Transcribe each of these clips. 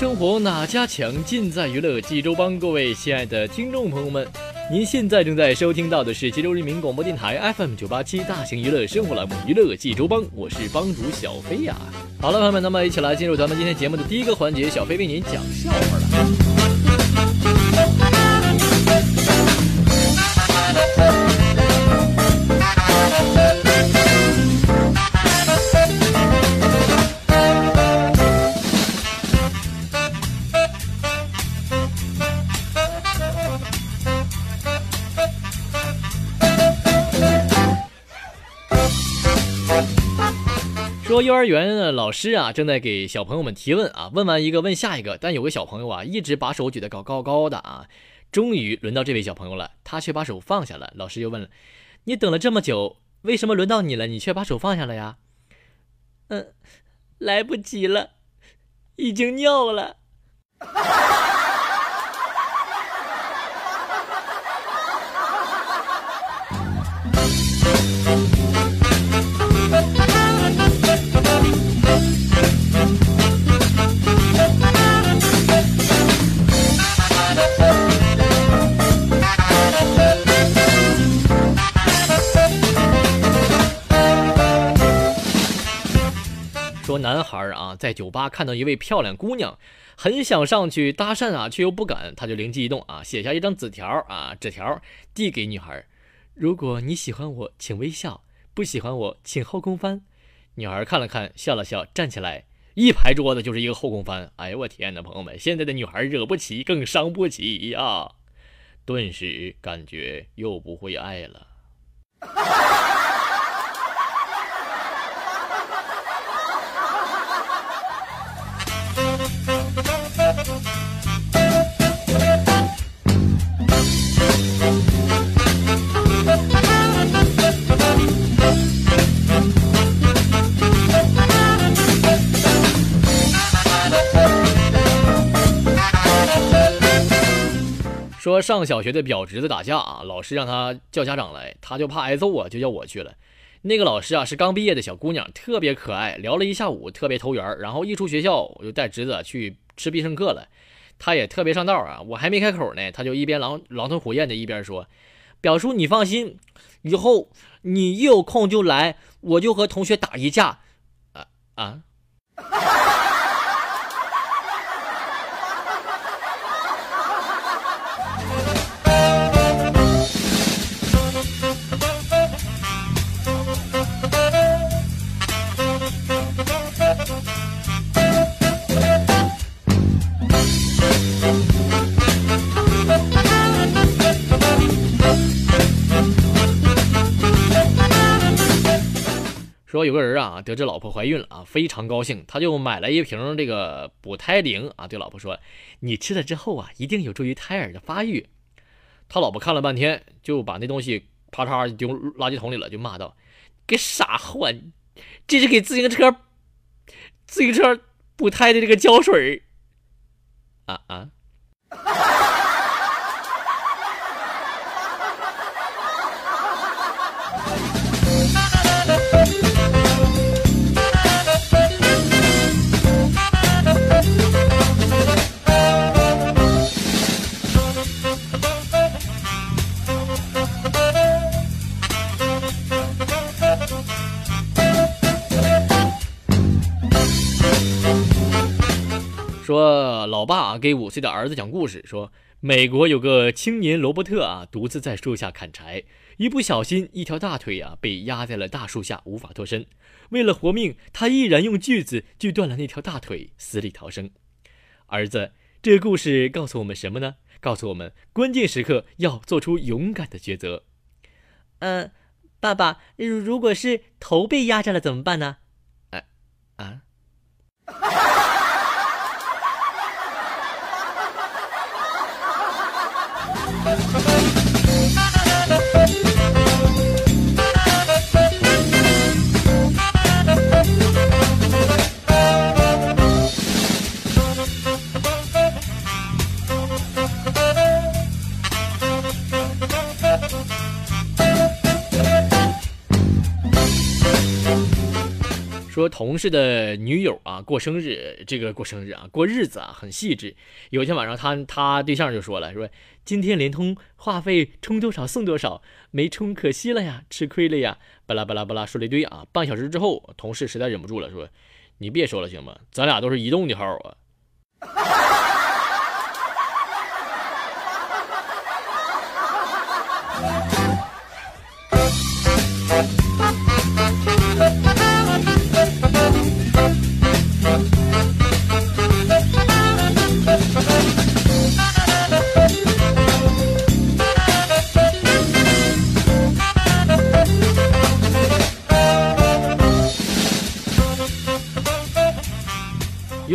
生活哪家强？尽在娱乐济州帮。各位亲爱的听众朋友们，您现在正在收听到的是济州人民广播电台 FM 九八七大型娱乐生活栏目《娱乐济州帮》，我是帮主小飞呀。好了，朋友们，那么一起来进入咱们今天节目的第一个环节，小飞为您讲笑话了。说幼儿园的老师啊，正在给小朋友们提问啊，问完一个问下一个，但有个小朋友啊，一直把手举得高高高的啊，终于轮到这位小朋友了，他却把手放下了。老师又问了：“你等了这么久，为什么轮到你了，你却把手放下了呀？”嗯，来不及了，已经尿了。说男孩啊，在酒吧看到一位漂亮姑娘，很想上去搭讪啊，却又不敢。他就灵机一动啊，写下一张纸条啊，纸条递给女孩：“如果你喜欢我，请微笑；不喜欢我，请后空翻。”女孩看了看，笑了笑，站起来，一拍桌子就是一个后空翻。哎呦我天哪，朋友们，现在的女孩惹不起，更伤不起呀！顿时感觉又不会爱了。说上小学的表侄子打架啊，老师让他叫家长来，他就怕挨揍啊，就叫我去了。那个老师啊是刚毕业的小姑娘，特别可爱，聊了一下午，特别投缘。然后一出学校，我就带侄子去吃必胜客了。他也特别上道啊，我还没开口呢，他就一边狼狼吞虎咽的一边说：“表叔你放心，以后你一有空就来，我就和同学打一架。”啊啊！说有个人啊，得知老婆怀孕了啊，非常高兴，他就买了一瓶这个补胎灵啊，对老婆说：“你吃了之后啊，一定有助于胎儿的发育。”他老婆看了半天，就把那东西啪嚓丢垃圾桶里了，就骂道：“给傻货，这是给自行车自行车补胎的这个胶水啊啊！”说老爸给五岁的儿子讲故事，说美国有个青年罗伯特啊，独自在树下砍柴，一不小心一条大腿啊被压在了大树下，无法脱身。为了活命，他毅然用锯子锯断了那条大腿，死里逃生。儿子，这故事告诉我们什么呢？告诉我们关键时刻要做出勇敢的抉择。嗯，爸爸，如如果是头被压着了怎么办呢？哎，啊。Thank you. 说同事的女友啊过生日，这个过生日啊过日子啊很细致。有一天晚上，他他对象就说了，说今天联通话费充多少送多少，没充可惜了呀，吃亏了呀，巴拉巴拉巴拉说了一堆啊。半小时之后，同事实在忍不住了，说你别说了行吗？咱俩都是移动的号啊。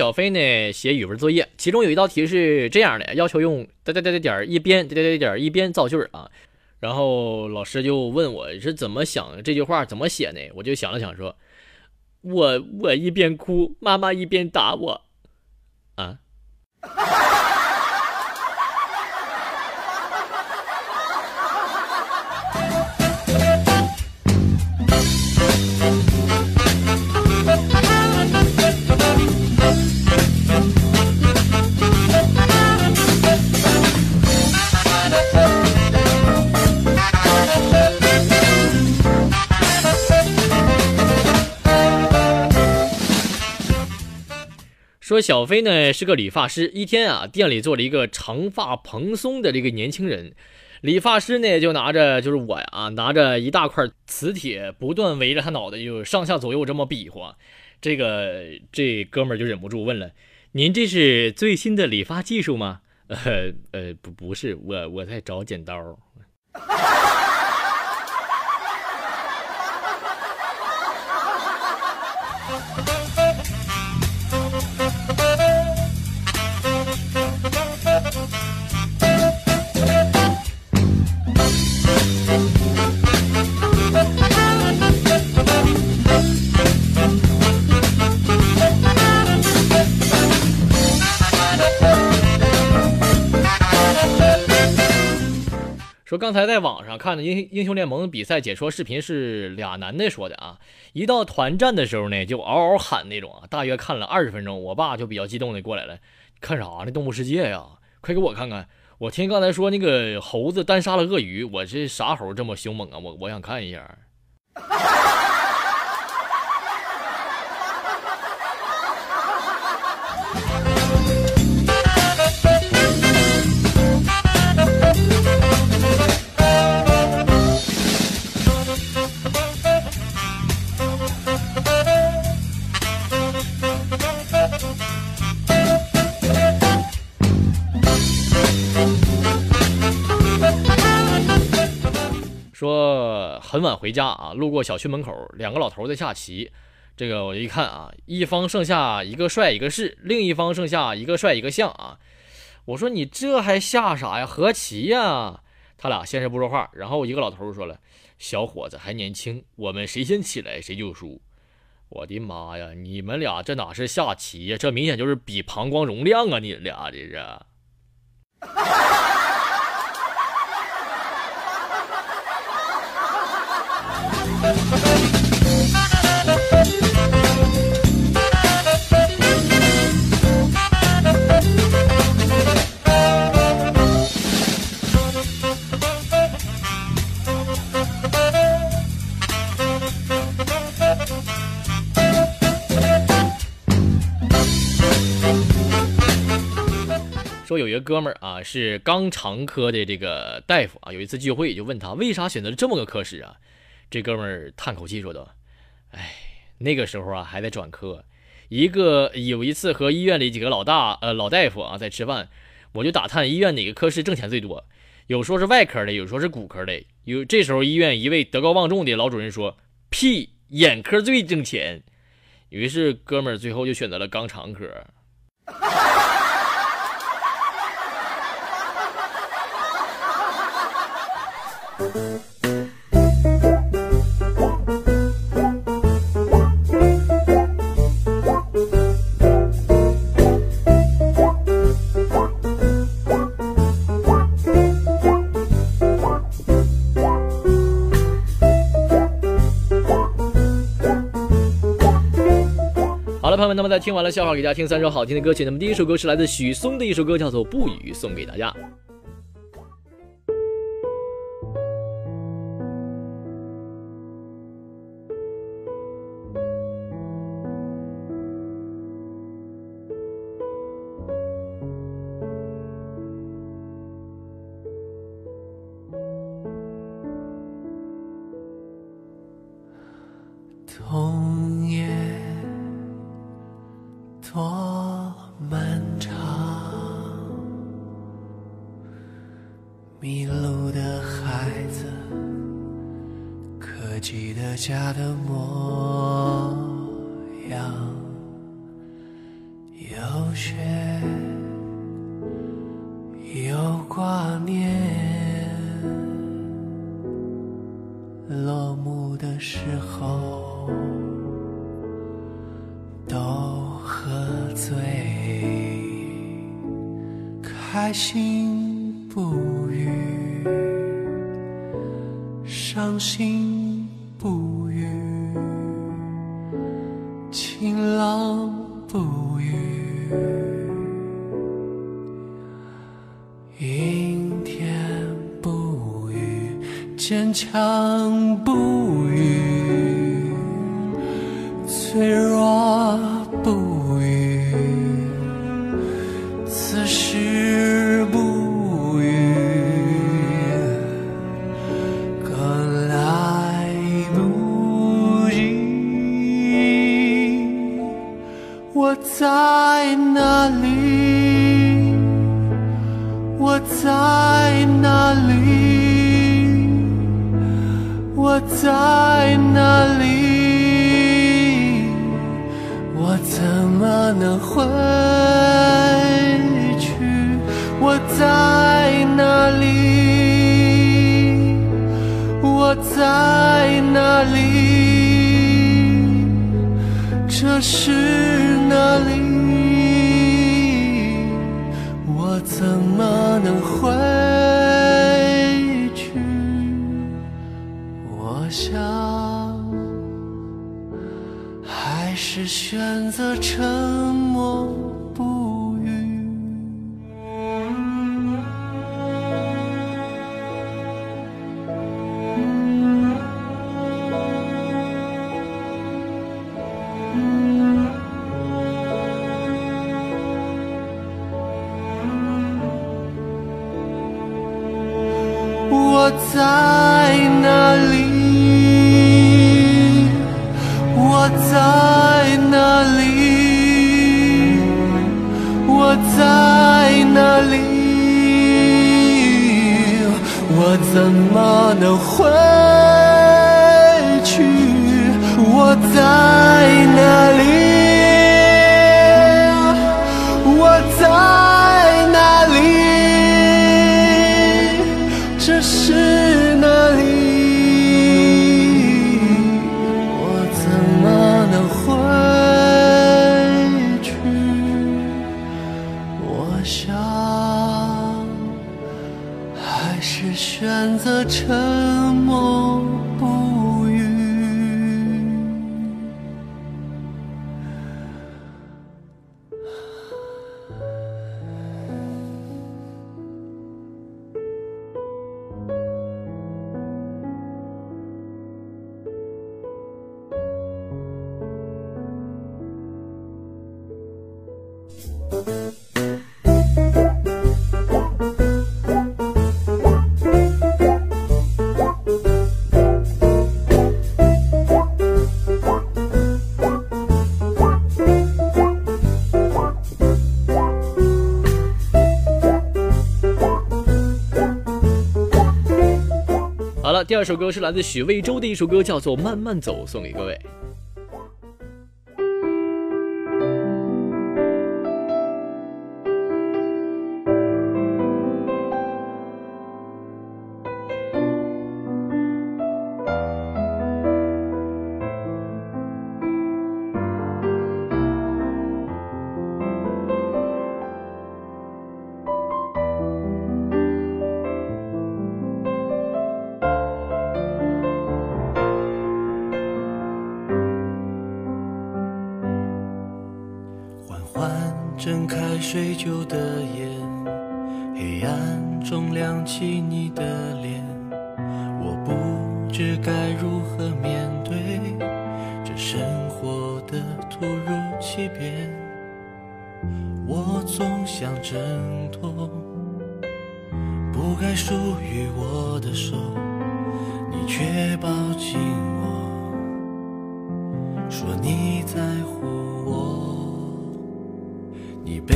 小飞呢写语文作业，其中有一道题是这样的，要求用点点点点一边点点点一边造句啊。然后老师就问我是怎么想这句话怎么写呢？我就想了想说，我我一边哭，妈妈一边打我，啊。说小飞呢是个理发师，一天啊店里坐了一个长发蓬松的这个年轻人，理发师呢就拿着就是我呀拿着一大块磁铁，不断围着他脑袋就上下左右这么比划，这个这哥们就忍不住问了：“您这是最新的理发技术吗？” 呃呃不不是，我我在找剪刀。说刚才在网上看的英英雄联盟比赛解说视频是俩男的说的啊，一到团战的时候呢，就嗷嗷喊那种啊，大约看了二十分钟，我爸就比较激动的过来了，看啥呢？动物世界呀，快给我看看！我听刚才说那个猴子单杀了鳄鱼，我这啥猴这么凶猛啊？我我想看一下。很晚回家啊，路过小区门口，两个老头在下棋。这个我一看啊，一方剩下一个帅一个士，另一方剩下一个帅一个相啊。我说你这还下啥呀？和棋呀！他俩先是不说话，然后一个老头说了：“小伙子还年轻，我们谁先起来谁就输。”我的妈呀！你们俩这哪是下棋呀？这明显就是比膀胱容量啊！你俩这是。说有一个哥们儿啊，是肛肠科的这个大夫啊，有一次聚会就问他为啥选择了这么个科室啊？这哥们儿叹口气说道：“哎，那个时候啊还在转科，一个有一次和医院里几个老大呃老大夫啊在吃饭，我就打探医院哪个科室挣钱最多，有说是外科的，有说是骨科的。有这时候医院一位德高望重的老主任说：屁，眼科最挣钱。于是哥们儿最后就选择了肛肠科。”朋友们，那么在听完了笑话，给大家听三首好听的歌曲。那么第一首歌是来自许嵩的一首歌，叫做《不语》，送给大家。的时候，都喝醉，开心不语，伤心不语，晴朗不语，阴天不语，坚强在哪里？我在哪里？我在哪里？我怎么能回去？我在哪里？我在哪里？这是哪里？我怎么能回去？我想，还是选择沉默第二首歌是来自许魏洲的一首歌，叫做《慢慢走》，送给各位。开睡旧的眼，黑暗中亮起你的脸。我不知该如何面对这生活的突如其变。我总想挣脱不该属于我的手，你却抱紧我，说你在乎。你背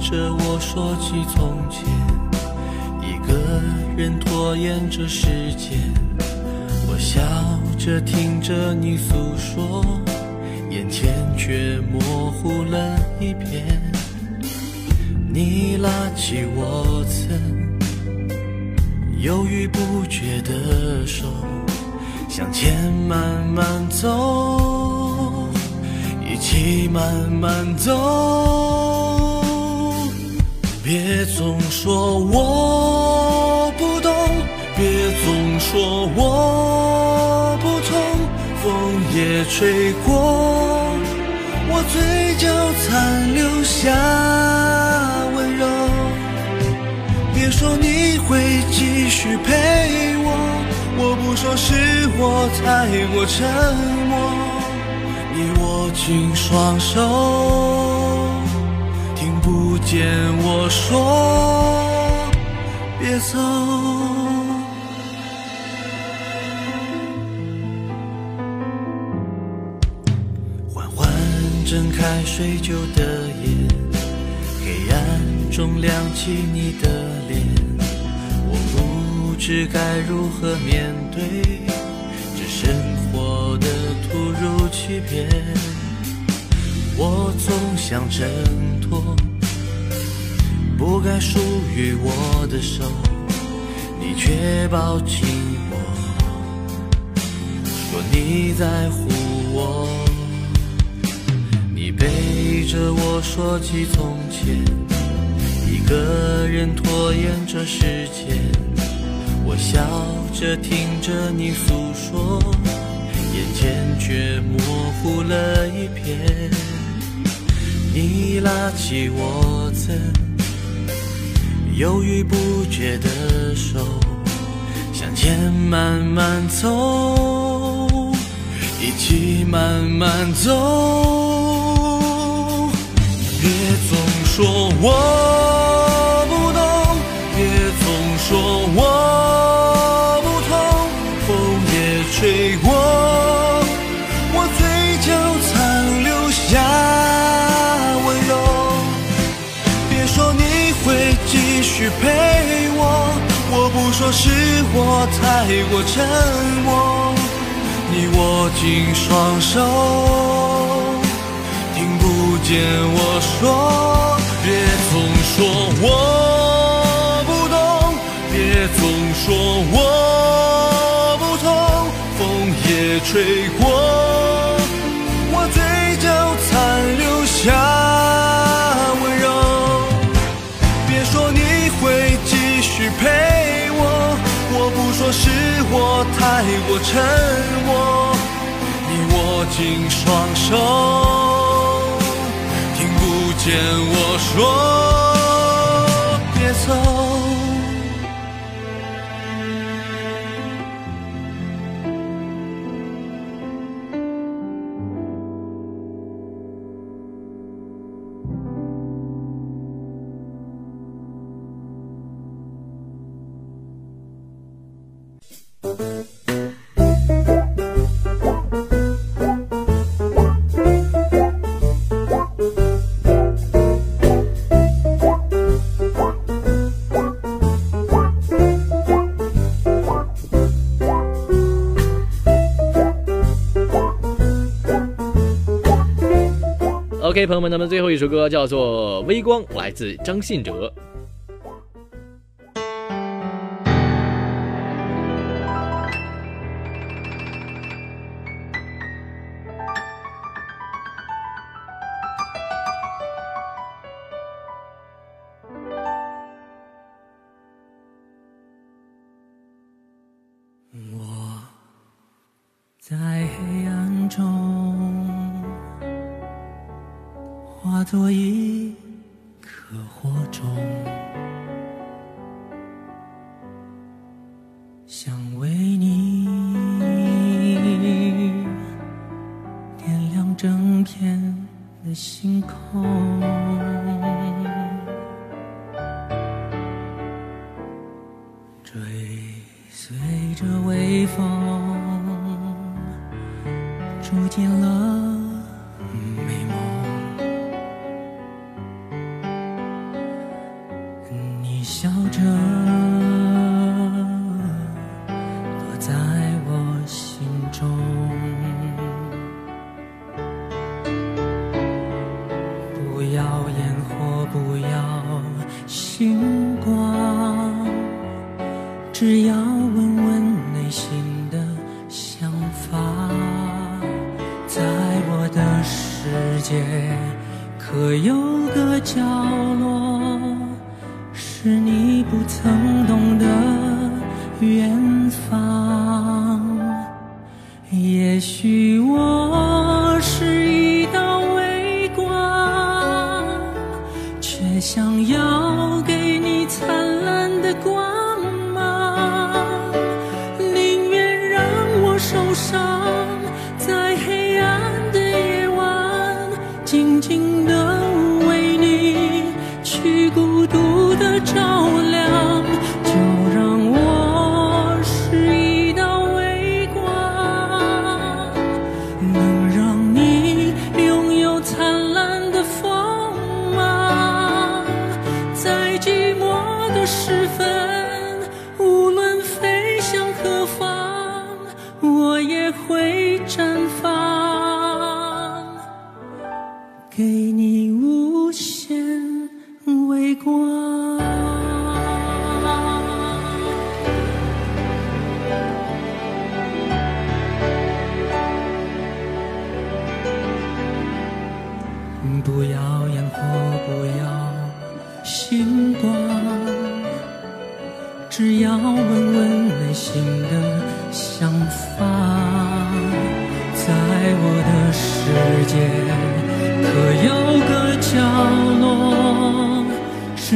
着我说起从前，一个人拖延着时间。我笑着听着你诉说，眼前却模糊了一片。你拉起我曾犹豫不决的手，向前慢慢走，一起慢慢走。别总说我不懂，别总说我不痛，风也吹过，我嘴角残留下温柔。别说你会继续陪我，我不说是我太过沉默，你握紧双手。见我说别走，缓缓睁开睡旧的眼，黑暗中亮起你的脸，我不知该如何面对这生活的突如其变。我总想挣脱不该属于我的手，你却抱紧我，说你在乎我。你背着我说起从前，一个人拖延着时间。我笑着听着你诉说，眼前却模糊了一片。你拉起我曾犹豫不决的手，向前慢慢走，一起慢慢走。别总说我不懂，别总说我去陪我，我不说是我太过沉默，你握紧双手。听不见我说，别总说我不懂，别总说我爱过沉默你握紧双手听不见我说朋友们，咱们最后一首歌叫做《微光》，来自张信哲。我中。会有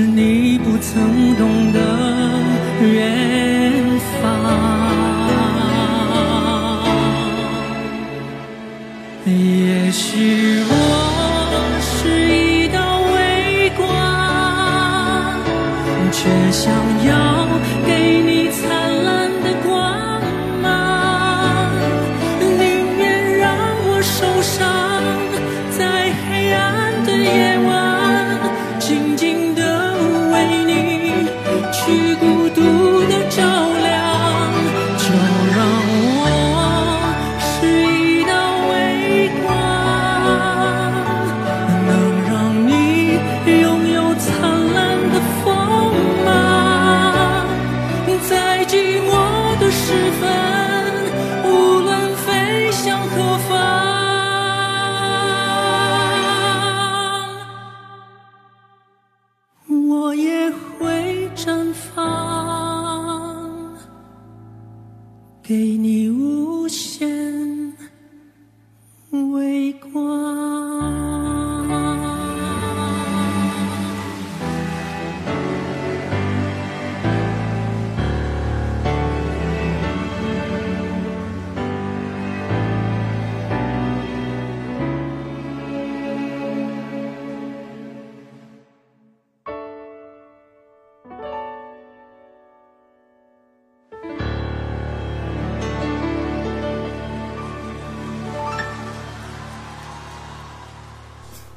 你不曾懂得远方。无论飞向何方。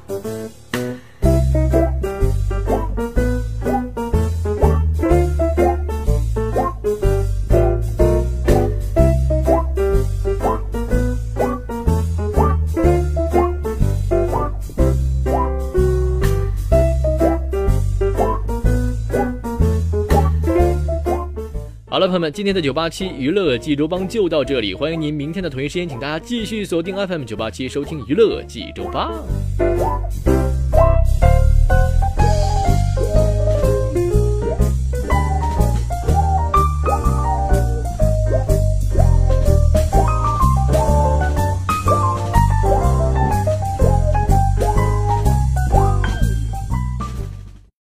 Thank you. 朋友们，今天的九八七娱乐济州帮就到这里，欢迎您明天的同一时间，请大家继续锁定 FM 九八七收听娱乐济州帮。